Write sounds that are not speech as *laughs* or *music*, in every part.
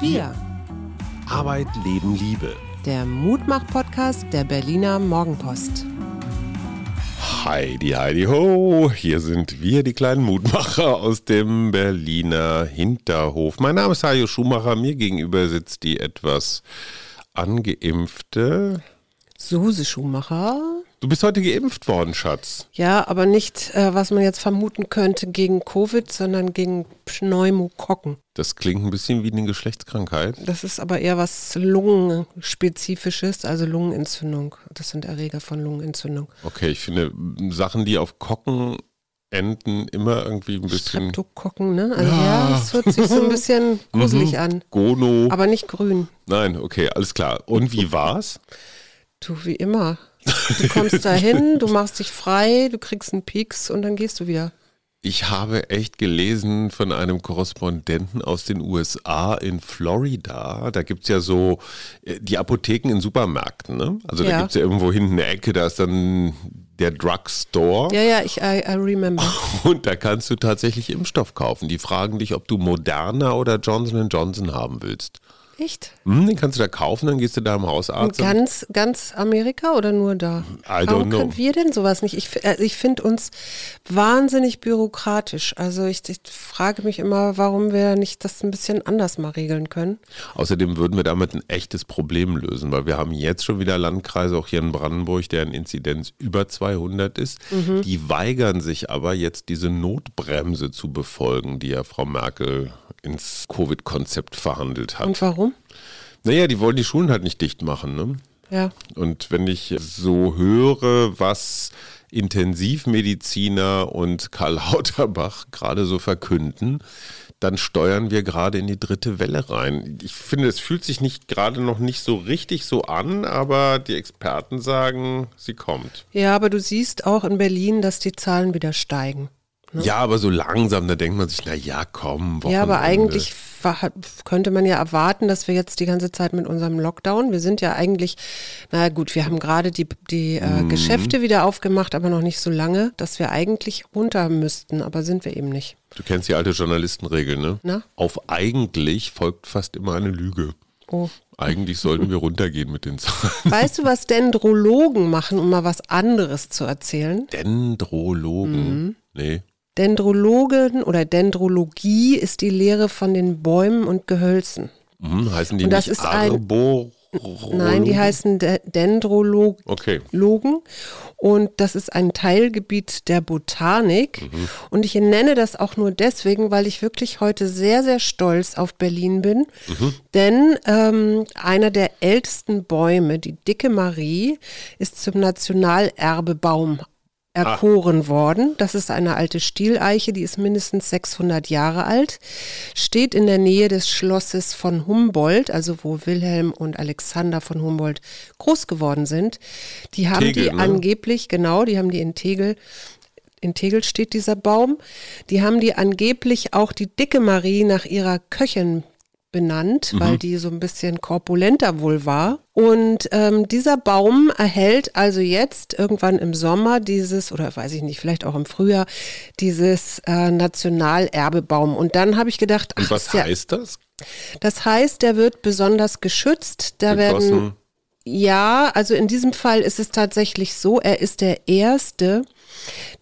Wir. Arbeit, Leben, Liebe. Der Mutmach-Podcast der Berliner Morgenpost. Heidi, Heidi, ho! Hier sind wir, die kleinen Mutmacher aus dem Berliner Hinterhof. Mein Name ist Hajo Schumacher. Mir gegenüber sitzt die etwas angeimpfte Suse Schumacher. Du bist heute geimpft worden, Schatz. Ja, aber nicht, äh, was man jetzt vermuten könnte, gegen Covid, sondern gegen Pneumokokken. Das klingt ein bisschen wie eine Geschlechtskrankheit. Das ist aber eher was Lungenspezifisches, also Lungenentzündung. Das sind Erreger von Lungenentzündung. Okay, ich finde Sachen, die auf Kocken enden, immer irgendwie ein bisschen. Streptokokken, ne? Also ja, es hört sich so ein bisschen *laughs* gruselig an. Gono. Aber nicht grün. Nein, okay, alles klar. Und wie war's? Du, wie immer. Du kommst da hin, du machst dich frei, du kriegst einen Pieks und dann gehst du wieder. Ich habe echt gelesen von einem Korrespondenten aus den USA in Florida. Da gibt es ja so äh, die Apotheken in Supermärkten. Ne? Also da Ja. gibt es ja irgendwo hinten eine Ecke, da ist dann der Drugstore. Ja, ja, ich I, I remember. *laughs* Und da kannst du tatsächlich Impfstoff kaufen. Die fragen dich, ob du Moderna oder Johnson Johnson haben willst. Echt? Hm, den kannst du da kaufen, dann gehst du da im Hausarzt. ganz, ganz Amerika oder nur da? I Warum know. können wir denn sowas nicht? Ich, äh, ich finde uns wahnsinnig bürokratisch. Also ich, ich frage mich immer, warum wir nicht das ein bisschen anders mal regeln können. Außerdem würden wir damit ein echtes Problem lösen, weil wir haben jetzt schon wieder Landkreise, auch hier in Brandenburg, deren Inzidenz über 200 ist. Mhm. Die weigern sich aber jetzt diese Notbremse zu befolgen, die ja Frau Merkel ins Covid-Konzept verhandelt hat. Und warum? Naja, die wollen die Schulen halt nicht dicht machen. Ne? Ja. Und wenn ich so höre, was Intensivmediziner und Karl *laughs* Lauterbach gerade so verkünden, dann steuern wir gerade in die dritte Welle rein. Ich finde, es fühlt sich nicht gerade noch nicht so richtig so an, aber die Experten sagen, sie kommt. Ja, aber du siehst auch in Berlin, dass die Zahlen wieder steigen. Ja, aber so langsam, da denkt man sich, na ja, komm, Ja, aber Wochenende. eigentlich könnte man ja erwarten, dass wir jetzt die ganze Zeit mit unserem Lockdown, wir sind ja eigentlich, na gut, wir haben gerade die, die Mhm. äh, Geschäfte wieder aufgemacht, aber noch nicht so lange, dass wir eigentlich runter müssten, aber sind wir eben nicht. Du kennst die alte Journalistenregel, ne? Na? Auf eigentlich folgt fast immer eine Lüge. Oh. Eigentlich sollten wir runtergehen mit den Zahlen. Weißt du, was Dendrologen machen, um mal was anderes zu erzählen? Dendrologen. Mhm. Nee. Dendrologen oder Dendrologie ist die Lehre von den Bäumen und Gehölzen. Mhm, heißen die Und das nicht ist ein- Arborologen? Nein, die heißen De Dendrologen. Okay. Und das ist ein Teilgebiet der Botanik. Und ich nenne das auch nur deswegen, weil ich wirklich heute sehr, sehr stolz auf Berlin bin. Denn ähm, einer der ältesten Bäume, die Dicke Marie, ist zum Nationalerbebaum erkoren worden. Das ist eine alte Stieleiche, die ist mindestens 600 Jahre alt, steht in der Nähe des Schlosses von Humboldt, also wo Wilhelm und Alexander von Humboldt groß geworden sind. Die haben Tegel, die ne? angeblich, genau, die haben die in Tegel in Tegel steht dieser Baum. Die haben die angeblich auch die dicke Marie nach ihrer Köchin benannt, weil die so ein bisschen korpulenter wohl war. Und ähm, dieser Baum erhält also jetzt irgendwann im Sommer dieses, oder weiß ich nicht, vielleicht auch im Frühjahr, dieses äh, Nationalerbebaum. Und dann habe ich gedacht, ach, Und was ja, heißt das? das heißt, der wird besonders geschützt. Da werden Gegossen? ja, also in diesem Fall ist es tatsächlich so, er ist der erste,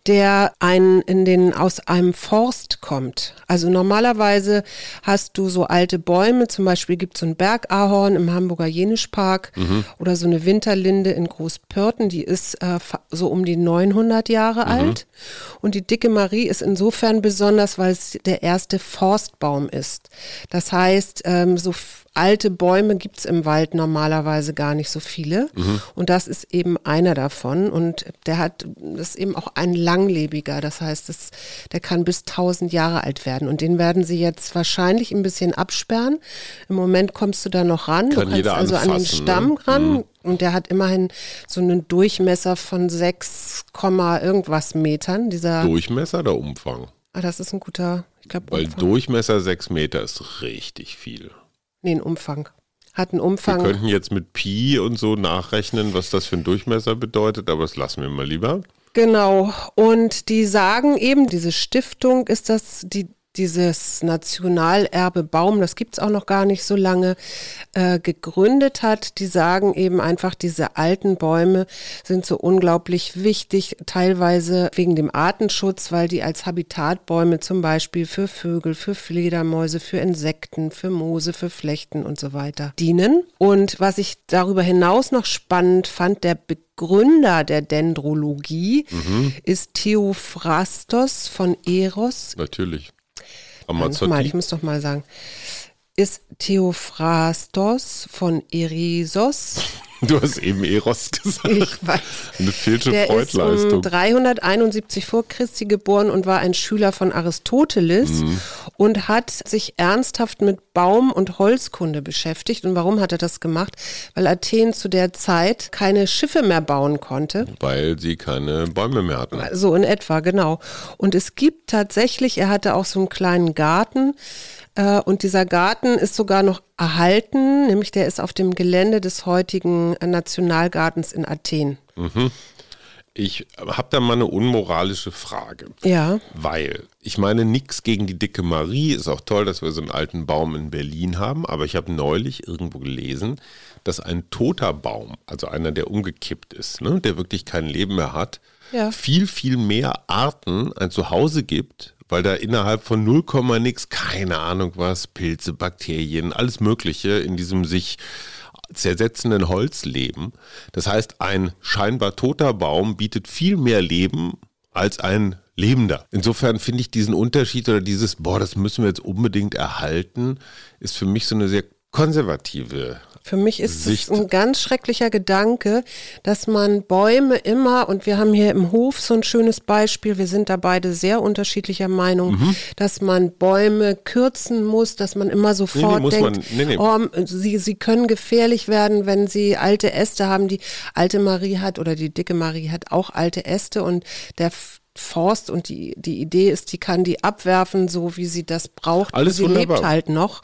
der ein, in den, aus einem Forst kommt. Also normalerweise hast du so alte Bäume, zum Beispiel gibt es so ein Bergahorn im Hamburger Jenischpark oder so eine Winterlinde in Großpörten, die ist äh, so um die 900 Jahre alt. Und die dicke Marie ist insofern besonders, weil es der erste Forstbaum ist. Das heißt, ähm, so alte Bäume gibt es im Wald normalerweise gar nicht so viele. Und das ist eben einer davon. Und der hat, das eben auch ein langlebiger. Das heißt, das, der kann bis 1000 Jahre alt werden. Und den werden sie jetzt wahrscheinlich ein bisschen absperren. Im Moment kommst du da noch ran. Kann du kannst also an den anfassen, ne? Stamm ran. Und der hat immerhin so einen Durchmesser von 6, Komma irgendwas Metern. Dieser, Durchmesser oder Umfang? ah, das ist ein guter, ich glaube, Weil. Durchmesser 6 Meter ist richtig viel. Nee, ein Umfang. Hat einen Wir Umfang. könnten jetzt mit Pi und so nachrechnen, was das für ein Durchmesser bedeutet, aber das lassen wir mal lieber. Genau. Und die sagen eben, diese Stiftung ist das, die dieses Nationalerbe Baum, das gibt es auch noch gar nicht so lange, äh, gegründet hat. Die sagen eben einfach, diese alten Bäume sind so unglaublich wichtig, teilweise wegen dem Artenschutz, weil die als Habitatbäume zum Beispiel für Vögel, für Fledermäuse, für Insekten, für Moose, für Flechten und so weiter dienen. Und was ich darüber hinaus noch spannend fand, der Begründer der Dendrologie mhm. ist Theophrastos von Eros. Natürlich. Amazzotti. Mal, ich muss doch mal sagen. Ist Theophrastos von Erisos. Du hast eben Eros gesagt. Ich weiß. Eine falsche Der Freudleistung. ist um 371 vor Christi geboren und war ein Schüler von Aristoteles mhm. und hat sich ernsthaft mit Baum- und Holzkunde beschäftigt. Und warum hat er das gemacht? Weil Athen zu der Zeit keine Schiffe mehr bauen konnte. Weil sie keine Bäume mehr hatten. So in etwa, genau. Und es gibt tatsächlich, er hatte auch so einen kleinen Garten, und dieser Garten ist sogar noch erhalten, nämlich der ist auf dem Gelände des heutigen Nationalgartens in Athen. Mhm. Ich habe da mal eine unmoralische Frage. Ja. Weil, ich meine, nichts gegen die dicke Marie. Ist auch toll, dass wir so einen alten Baum in Berlin haben. Aber ich habe neulich irgendwo gelesen, dass ein toter Baum, also einer, der umgekippt ist, ne, der wirklich kein Leben mehr hat, ja. viel, viel mehr Arten ein Zuhause gibt weil da innerhalb von 0, nix, keine Ahnung was, Pilze, Bakterien, alles Mögliche in diesem sich zersetzenden Holz leben. Das heißt, ein scheinbar toter Baum bietet viel mehr Leben als ein lebender. Insofern finde ich diesen Unterschied oder dieses, boah, das müssen wir jetzt unbedingt erhalten, ist für mich so eine sehr konservative für mich ist es ein ganz schrecklicher Gedanke, dass man Bäume immer, und wir haben hier im Hof so ein schönes Beispiel, wir sind da beide sehr unterschiedlicher Meinung, mhm. dass man Bäume kürzen muss, dass man immer sofort nee, nee, denkt, man, nee, oh, sie, sie können gefährlich werden, wenn sie alte Äste haben. Die alte Marie hat oder die dicke Marie hat auch alte Äste und der Forst und die, die Idee ist, die kann die abwerfen, so wie sie das braucht. Alles sie wunderbar. lebt halt noch.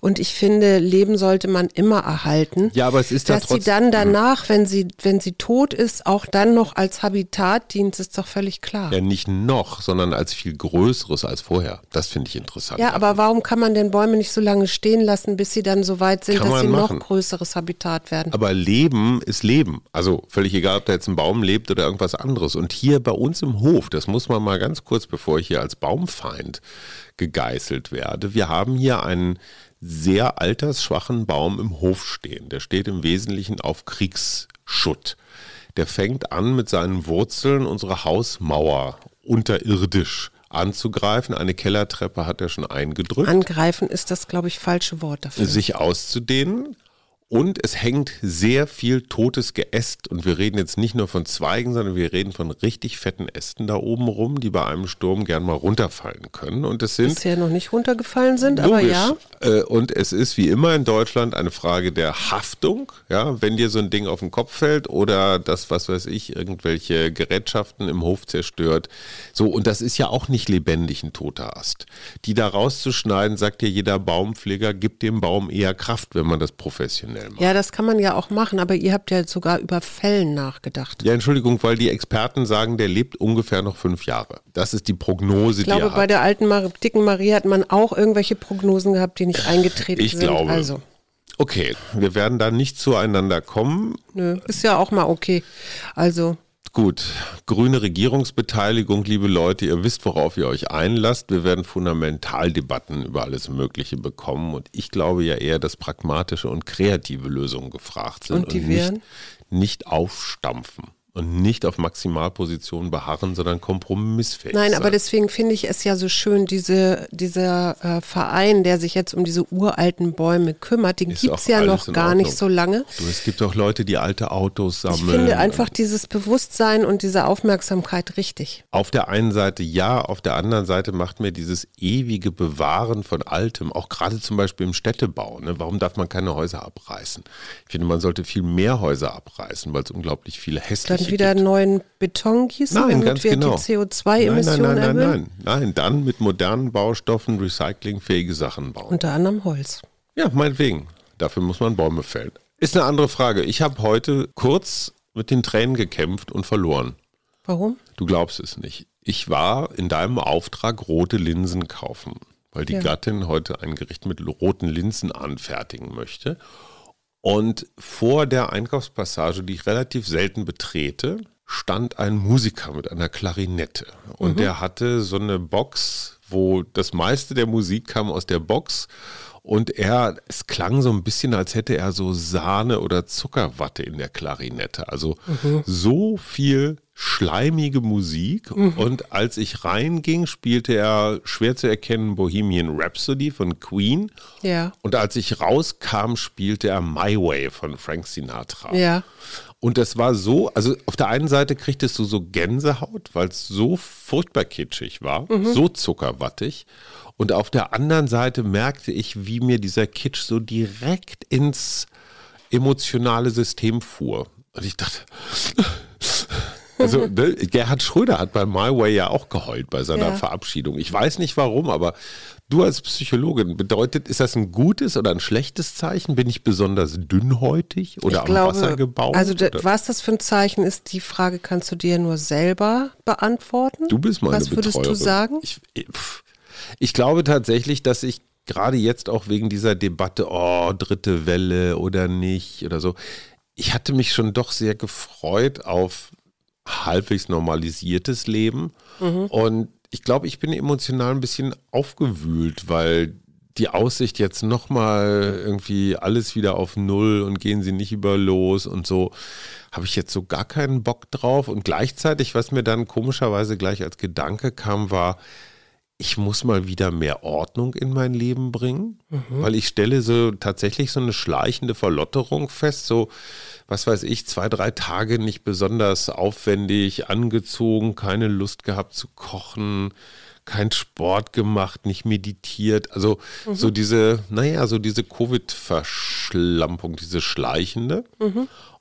Und ich finde, Leben sollte man immer erhalten. Ja, aber es ist Dass sie dann danach, wenn sie, wenn sie tot ist, auch dann noch als Habitat dient, ist doch völlig klar. Ja, nicht noch, sondern als viel größeres als vorher. Das finde ich interessant. Ja, aber warum kann man denn Bäume nicht so lange stehen lassen, bis sie dann so weit sind, kann dass sie machen. noch größeres Habitat werden? Aber Leben ist Leben. Also völlig egal, ob da jetzt ein Baum lebt oder irgendwas anderes. Und hier bei uns im Hof, das muss man mal ganz kurz, bevor ich hier als Baumfeind gegeißelt werde. Wir haben hier einen sehr altersschwachen Baum im Hof stehen. Der steht im Wesentlichen auf Kriegsschutt. Der fängt an mit seinen Wurzeln unsere Hausmauer unterirdisch anzugreifen. Eine Kellertreppe hat er schon eingedrückt. Angreifen ist das, glaube ich, falsche Wort dafür. Sich auszudehnen. Und es hängt sehr viel totes Geäst. Und wir reden jetzt nicht nur von Zweigen, sondern wir reden von richtig fetten Ästen da oben rum, die bei einem Sturm gern mal runterfallen können. Und es sind. Bisher noch nicht runtergefallen sind, logisch. aber ja. Äh, und es ist wie immer in Deutschland eine Frage der Haftung. Ja, wenn dir so ein Ding auf den Kopf fällt oder das, was weiß ich, irgendwelche Gerätschaften im Hof zerstört. So, und das ist ja auch nicht lebendig ein toter Ast. Die da rauszuschneiden, sagt ja jeder Baumpfleger, gibt dem Baum eher Kraft, wenn man das professionell professionell machen. Ja, das kann man ja auch machen, aber ihr habt ja sogar über Fällen nachgedacht. Ja, Entschuldigung, weil die Experten sagen, der lebt ungefähr noch fünf Jahre. Das ist die Prognose, die er hat. Ich glaube, bei der alten Mar dicken Marie hat man auch irgendwelche Prognosen gehabt, die nicht eingetreten ich sind. Ich glaube. Also. Okay, wir werden da nicht zueinander kommen. Nö, ist ja auch mal okay. Also Gut, grüne Regierungsbeteiligung, liebe Leute, ihr wisst, worauf ihr euch einlasst. Wir werden Fundamentaldebatten über alles Mögliche bekommen und ich glaube ja eher, dass pragmatische und kreative Lösungen gefragt sind und, die und nicht, nicht aufstampfen und nicht auf Maximalpositionen beharren, sondern kompromissfähig Nein, sein. aber deswegen finde ich es ja so schön, diese, dieser äh, Verein, der sich jetzt um diese uralten Bäume kümmert, den gibt es ja noch gar Ordnung. nicht so lange. Du, es gibt auch Leute, die alte Autos sammeln. Ich finde einfach dieses Bewusstsein und diese Aufmerksamkeit richtig. Auf der einen Seite ja, auf der anderen Seite macht mir dieses ewige Bewahren von Altem, auch gerade zum Beispiel im Städtebau, ne? warum darf man keine Häuser abreißen? Ich finde, man sollte viel mehr Häuser abreißen, weil es unglaublich viele hässliche wieder gibt. neuen Beton gießen, nein, damit wir genau. die CO2-Emissionen nein, nein, nein, erhöhen? Nein, nein, dann mit modernen Baustoffen recyclingfähige Sachen bauen. Unter anderem Holz. Ja, meinetwegen. Dafür muss man Bäume fällen. Ist eine andere Frage. Ich habe heute kurz mit den Tränen gekämpft und verloren. Warum? Du glaubst es nicht. ich war in deinem Auftrag rote Linsen kaufen, weil die Ja. Gattin heute ein Gericht mit roten Linsen anfertigen möchte. Und vor der Einkaufspassage, die ich relativ selten betrete, stand ein Musiker mit einer Klarinette. Und der hatte so eine Box, wo das meiste der Musik kam aus der Box. Und er, es klang so ein bisschen, als hätte er so Sahne oder Zuckerwatte in der Klarinette. Also so viel schleimige Musik. Und als ich reinging, spielte er schwer zu erkennen Bohemian Rhapsody von Queen. Ja. Und als ich rauskam, spielte er My Way von Frank Sinatra. Ja. Und das war so, also auf der einen Seite kriegtest du so Gänsehaut, weil es so furchtbar kitschig war, so zuckerwattig. Und auf der anderen Seite merkte ich, wie mir dieser Kitsch so direkt ins emotionale System fuhr. Und ich dachte, *laughs* also ne, Gerhard Schröder hat bei My Way ja auch geheult bei seiner Ja. Verabschiedung. Ich weiß nicht warum, aber du als Psychologin, bedeutet, ist das ein gutes oder ein schlechtes Zeichen? Bin ich besonders dünnhäutig oder ich am glaube, Wasser gebaut? Also oder? was das für ein Zeichen ist, die Frage kannst du dir nur selber beantworten. Du bist meine Was würdest Betreuerin. du sagen? Ich, pff. Ich glaube tatsächlich, dass ich gerade jetzt auch wegen dieser Debatte, oh, dritte Welle oder nicht oder so, ich hatte mich schon doch sehr gefreut auf halbwegs normalisiertes Leben. Mhm. Und ich glaube, ich bin emotional ein bisschen aufgewühlt, weil die Aussicht jetzt nochmal irgendwie alles wieder auf Null und gehen sie nicht über los und so, habe ich jetzt so gar keinen Bock drauf. Und gleichzeitig, was mir dann komischerweise gleich als Gedanke kam, war, ich muss mal wieder mehr Ordnung in mein Leben bringen, weil ich stelle so tatsächlich so eine schleichende Verlotterung fest, so was weiß ich, zwei, drei Tage nicht besonders aufwendig angezogen, keine Lust gehabt zu kochen, kein Sport gemacht, nicht meditiert, also so diese, naja, so diese Covid-Verschlampung, diese schleichende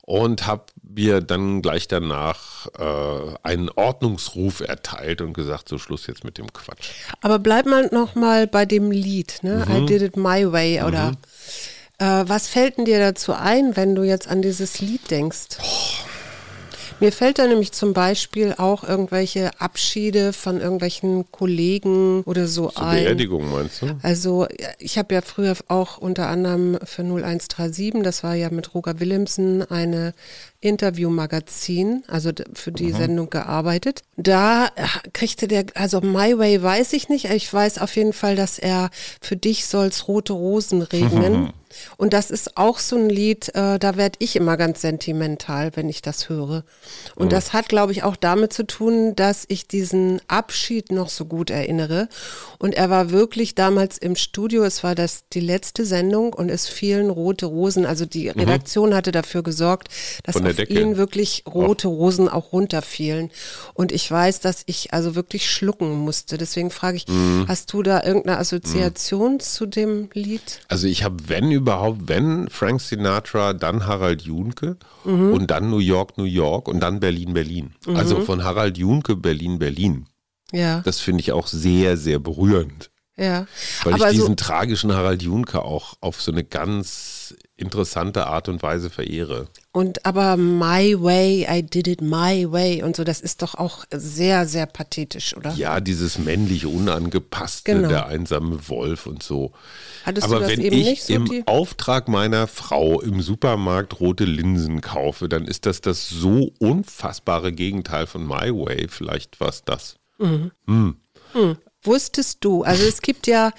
und habe mir dann gleich danach äh, einen Ordnungsruf erteilt und gesagt, so Schluss jetzt mit dem Quatsch. Aber bleib mal noch mal bei dem Lied, ne? Mhm. I did it my way oder äh, was fällt denn dir dazu ein, wenn du jetzt an dieses Lied denkst? Mir fällt da nämlich zum Beispiel auch irgendwelche Abschiede von irgendwelchen Kollegen oder so, Zur ein. Beerdigung meinst du? Also ich habe ja früher auch unter anderem für 0137, das war ja mit Roger Willemsen eine Interviewmagazin, also für die Sendung gearbeitet. Da äh, kriegte der, also My Way weiß ich nicht, ich weiß auf jeden Fall, dass er für dich soll's rote Rosen regnen. *laughs* Und das ist auch so ein Lied, äh, da werde ich immer ganz sentimental, wenn ich das höre. Und das hat, glaube ich, auch damit zu tun, dass ich diesen Abschied noch so gut erinnere. Und er war wirklich damals im Studio, es war das die letzte Sendung und es fielen rote Rosen. Also die Redaktion hatte dafür gesorgt, dass auf Decke. ihn wirklich rote Rosen auch runterfielen. Und ich weiß, dass ich also wirklich schlucken musste. Deswegen frage ich, hast du da irgendeine Assoziation zu dem Lied? Also ich habe, wenn überhaupt, wenn Frank Sinatra, dann Harald Junke und dann New York, New York und dann Berlin, Berlin. Also von Harald Junke, Berlin, Berlin. Ja, Das finde ich auch sehr, sehr berührend. ja. Weil Aber ich so, diesen tragischen Harald Junke auch auf so eine ganz interessante Art und Weise verehre. und aber My Way, I did it my way und so, das ist doch auch sehr, sehr pathetisch, oder? Ja, dieses männlich Unangepasste, Genau. der einsame Wolf und so. Hattest Aber du das wenn eben ich nicht so? im Die, Auftrag meiner Frau im Supermarkt rote Linsen kaufe, dann ist das das so unfassbare Gegenteil von My Way. Vielleicht war es das. Wusstest du, also es gibt ja,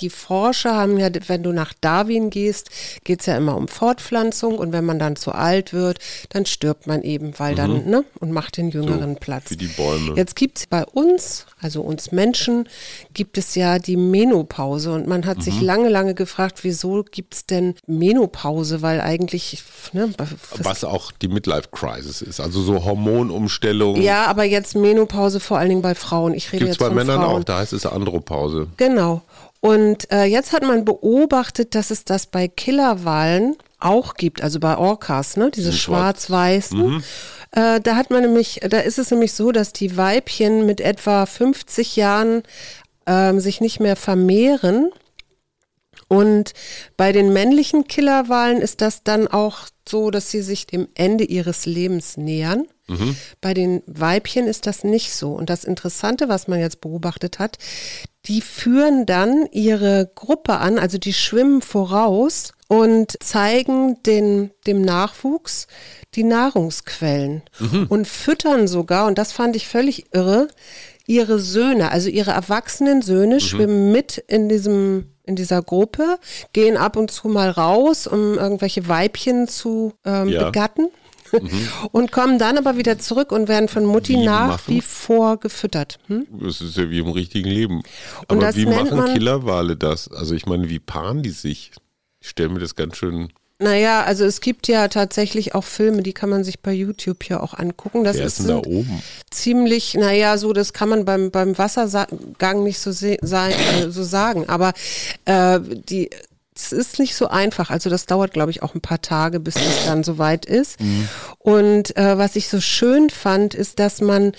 die Forscher haben ja, wenn du nach Darwin gehst, geht es ja immer um Fortpflanzung und wenn man dann zu alt wird, dann stirbt man eben, weil dann, ne, und macht den jüngeren Platz. wie die Bäume. Jetzt gibt es bei uns, also uns Menschen, gibt es ja die Menopause und man hat Mhm. sich lange, lange gefragt, wieso gibt es denn Menopause, weil eigentlich, ne, was, Was auch die Midlife-Crisis ist. Also so Hormonumstellung. ja, aber jetzt Menopause vor allen Dingen bei Frauen. Ich rede Gibt es jetzt bei von Männern Frauen. auch. Da heißt es Andropause. Genau. Und äh, jetzt hat man beobachtet, dass es das bei Killerwalen auch gibt, also bei Orcas, ne, diese schwarz-weißen. Äh, da hat man nämlich, da ist es nämlich so, dass die Weibchen mit etwa 50 Jahren ähm, sich nicht mehr vermehren Und bei den männlichen Killerwalen ist das dann auch so, dass sie sich dem Ende ihres Lebens nähern. Mhm. Bei den Weibchen ist das nicht so. Und das Interessante, was man jetzt beobachtet hat, die führen dann ihre Gruppe an, also die schwimmen voraus und zeigen den, dem Nachwuchs die Nahrungsquellen mhm. und füttern sogar, und das fand ich völlig irre, ihre Söhne, also ihre erwachsenen Söhne mhm. schwimmen mit in diesem in dieser Gruppe, gehen ab und zu mal raus, um irgendwelche Weibchen zu ähm, ja. begatten. Mhm. *laughs* Und kommen dann aber wieder zurück und werden von Mutti wie nach machen? wie vor gefüttert. Hm? Das ist ja wie im richtigen Leben. Aber wie machen Killerwale das? Also ich meine, wie paaren die sich? Ich stelle mir das ganz schön naja, also es gibt ja tatsächlich auch Filme, die kann man sich bei YouTube ja auch angucken. Das Wer ist, ist da oben? ziemlich, naja, so das kann man beim, beim Wassergang nicht so, sein, äh, so sagen. Aber äh, die, es ist nicht so einfach. Also das dauert, glaube ich, auch ein paar Tage, bis das dann soweit ist. Mhm. Und äh, was ich so schön fand, ist, dass man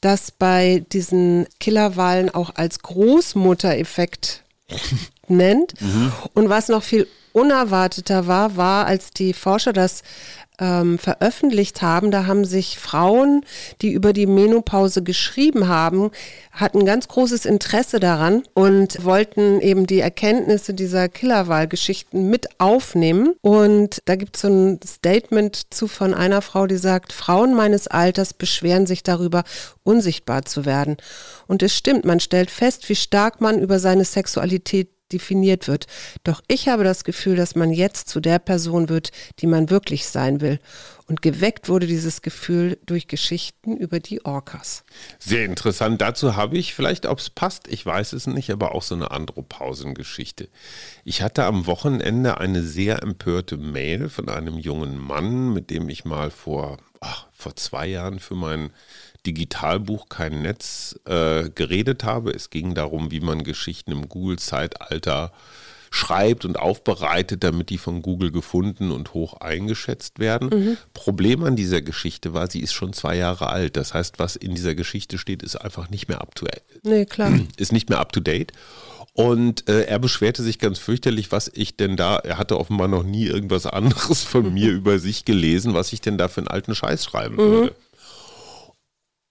das bei diesen Killerwahlen auch als Großmutter-Effekt nennt. Mhm. Und was noch viel unerwarteter war, war, als die Forscher das ähm, veröffentlicht haben, da haben sich Frauen, die über die Menopause geschrieben haben, hatten ganz großes Interesse daran und wollten eben die Erkenntnisse dieser Killerwahlgeschichten mit aufnehmen. Und da gibt es so ein Statement zu von einer Frau, die sagt, Frauen meines Alters beschweren sich darüber, unsichtbar zu werden. Und es stimmt, man stellt fest, wie stark man über seine Sexualität definiert wird. Doch ich habe das Gefühl, dass man jetzt zu der Person wird, die man wirklich sein will. Und geweckt wurde dieses Gefühl durch Geschichten über die Orcas. Sehr interessant. Dazu habe ich, vielleicht ob es passt, ich weiß es nicht, aber auch so eine Andropausengeschichte. Ich hatte am Wochenende eine sehr empörte Mail von einem jungen Mann, mit dem ich mal vor, ach, vor zwei Jahren für mein Digitalbuch Kein Netz äh, geredet habe. Es ging darum, wie man Geschichten im Google-Zeitalter schreibt und aufbereitet, damit die von Google gefunden und hoch eingeschätzt werden. Mhm. Problem an dieser Geschichte war, sie ist schon zwei Jahre alt. Das heißt, was in dieser Geschichte steht, ist einfach nicht mehr up to nee, klar. *clears throat* ist nicht mehr up to date. Und äh, er beschwerte sich ganz fürchterlich, was ich denn da, er hatte offenbar noch nie irgendwas anderes von *laughs* mir über sich gelesen, was ich denn da für einen alten Scheiß schreiben mhm. würde.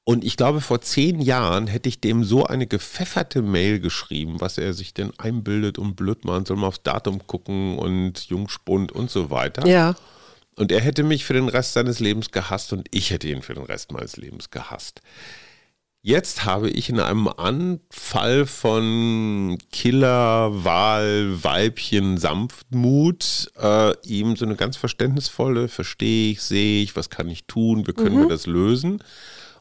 Und ich glaube, vor zehn Jahren hätte ich dem so eine gepfefferte Mail geschrieben, was er sich denn einbildet und blöd machen soll, mal aufs Datum gucken und Jungspund und so weiter. Ja. Und er hätte mich für den Rest seines Lebens gehasst und ich hätte ihn für den Rest meines Lebens gehasst. Jetzt habe ich in einem Anfall von Killer, Wahl, Weibchen, Sanftmut äh, ihm so eine ganz verständnisvolle, verstehe ich, sehe ich, was kann ich tun, wie können mhm. wir das lösen?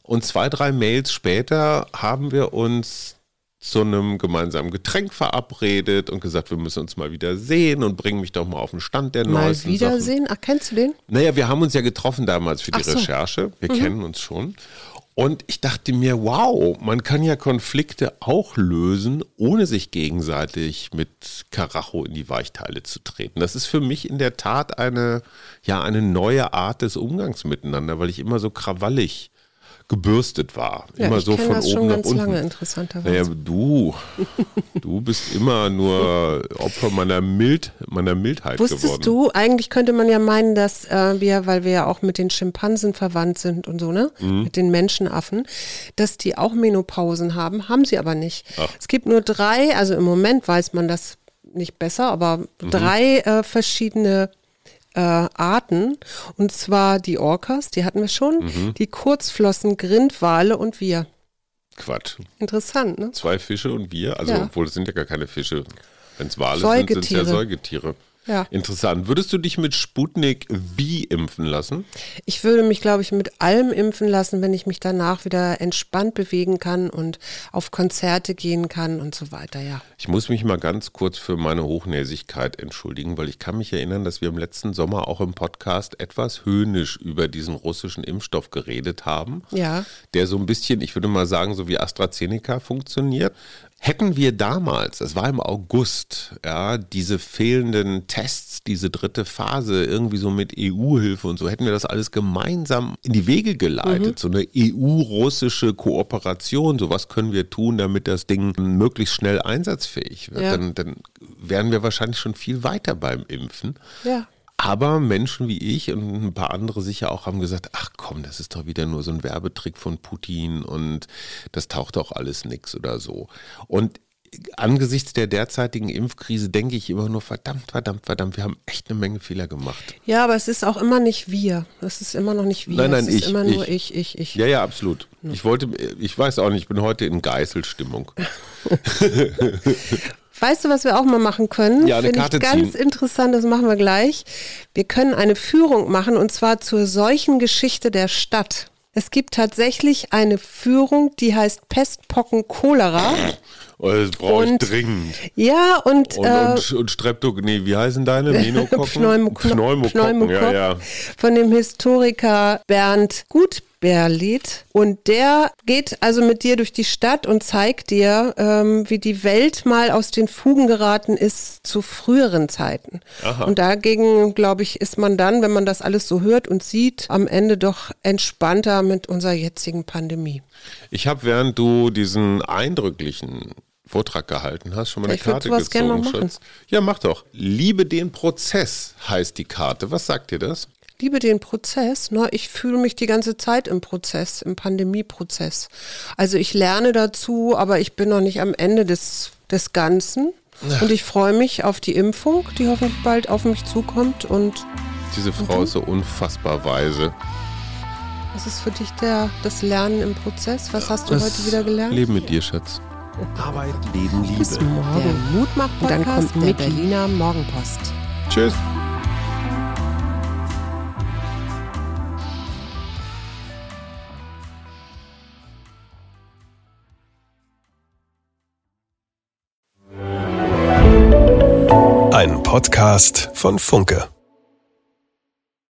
Und zwei, drei Mails später haben wir uns zu einem gemeinsamen Getränk verabredet und gesagt, wir müssen uns mal wieder sehen und bringen mich doch mal auf den Stand der mal neuesten wiedersehen? Ach, kennst du den? Naja, wir haben uns ja getroffen damals für die so. Recherche. Wir mhm. kennen uns schon. Und ich dachte mir, wow, man kann ja Konflikte auch lösen, ohne sich gegenseitig mit Karacho in die Weichteile zu treten. Das ist für mich in der Tat eine, ja, eine neue Art des Umgangs miteinander, weil ich immer so krawallig gebürstet war. Ja, immer so von das oben schon nach ganz unten. Lange, interessanterweise. Naja, du, *laughs* du bist immer nur Opfer meiner, Mild, meiner Mildheit Wusstest geworden. du, eigentlich könnte man ja meinen, dass äh, wir, weil wir ja auch mit den Schimpansen verwandt sind und so, ne? Mhm. Mit den Menschenaffen, dass die auch Menopausen haben, haben sie aber nicht. Ach. Es gibt nur drei, also im Moment weiß man das nicht besser, aber mhm. drei äh, verschiedene äh, Arten. Und zwar die Orcas, die hatten wir schon, mhm. die Kurzflossen, Grindwale und wir. Quatsch. Interessant, ne? Zwei Fische und wir, also ja. obwohl es sind ja gar keine Fische. Wenn es Wale sind, sind es ja Säugetiere. Ja. Interessant. Würdest du dich mit Sputnik wie impfen lassen? Ich würde mich, glaube ich, mit allem impfen lassen, wenn ich mich danach wieder entspannt bewegen kann und auf Konzerte gehen kann und so weiter, ja. Ich muss mich mal ganz kurz für meine Hochnäsigkeit entschuldigen, weil ich kann mich erinnern, dass wir im letzten Sommer auch im Podcast etwas höhnisch über diesen russischen Impfstoff geredet haben. Ja. Der so ein bisschen, ich würde mal sagen, so wie AstraZeneca funktioniert. Hätten wir damals, es war im August, ja, diese fehlenden Tests, diese dritte Phase, irgendwie so mit EU-Hilfe und so, hätten wir das alles gemeinsam in die Wege geleitet. Mhm. So eine EU-russische Kooperation, so was können wir tun, damit das Ding möglichst schnell einsatzfähig wird. Ja. Dann, dann wären wir wahrscheinlich schon viel weiter beim Impfen. Ja. Aber Menschen wie ich und ein paar andere sicher auch haben gesagt, ach komm, das ist doch wieder nur so ein Werbetrick von Putin und das taucht doch alles nix oder so. Und angesichts der derzeitigen Impfkrise denke ich immer nur, verdammt, verdammt, verdammt, wir haben echt eine Menge Fehler gemacht. Ja, aber es ist auch immer nicht wir. Es ist immer noch nicht wir. Nein, nein, es ist ich, immer nur ich. ich, ich, ich. Ja, ja, absolut. Ich wollte, ich weiß auch nicht, ich bin heute in Geißelstimmung. *laughs* *laughs* Weißt du, was wir auch mal machen können? Ja, eine Finde Karte ich ganz ziehen. interessant, das machen wir gleich. Wir können eine Führung machen und zwar zur solchen Geschichte der Stadt. Es gibt tatsächlich eine Führung, die heißt Pest, Pocken, Cholera. Oh, das brauche ich dringend. Ja, und, Und, äh, und, und Streptok, nee, wie heißen deine? Menokokken? *laughs* Pneumokok- Pneumokokken, ja, ja. von dem Historiker Bernd Gutberliet. Und der geht also mit dir durch die Stadt und zeigt dir, ähm, wie die Welt mal aus den Fugen geraten ist zu früheren Zeiten. Und dagegen, glaube ich, ist man dann, wenn man das alles so hört und sieht, am Ende doch entspannter mit unserer jetzigen Pandemie. Ich habe, während du diesen eindrücklichen Vortrag gehalten hast, schon mal eine Ich Karte gerne gezogen. mal machen. Ja, mach doch. Liebe den Prozess heißt die Karte. Was sagt dir das? Liebe den Prozess. Na, ich fühle mich die ganze Zeit im Prozess, im Pandemieprozess. Also ich lerne dazu, aber ich bin noch nicht am Ende des, des Ganzen. Und ich freue mich auf die Impfung, die hoffentlich bald auf mich zukommt. Und Diese Frau ist so unfassbar weise. was ist für dich der, das Lernen im Prozess? Was hast du heute wieder gelernt? Leben mit dir, Schatz. Arbeit, Leben, Liebe. Bis morgen. Der Mutmach-Podcast Und dann kommt der. Berliner Morgenpost. Tschüss. Podcast von Funke.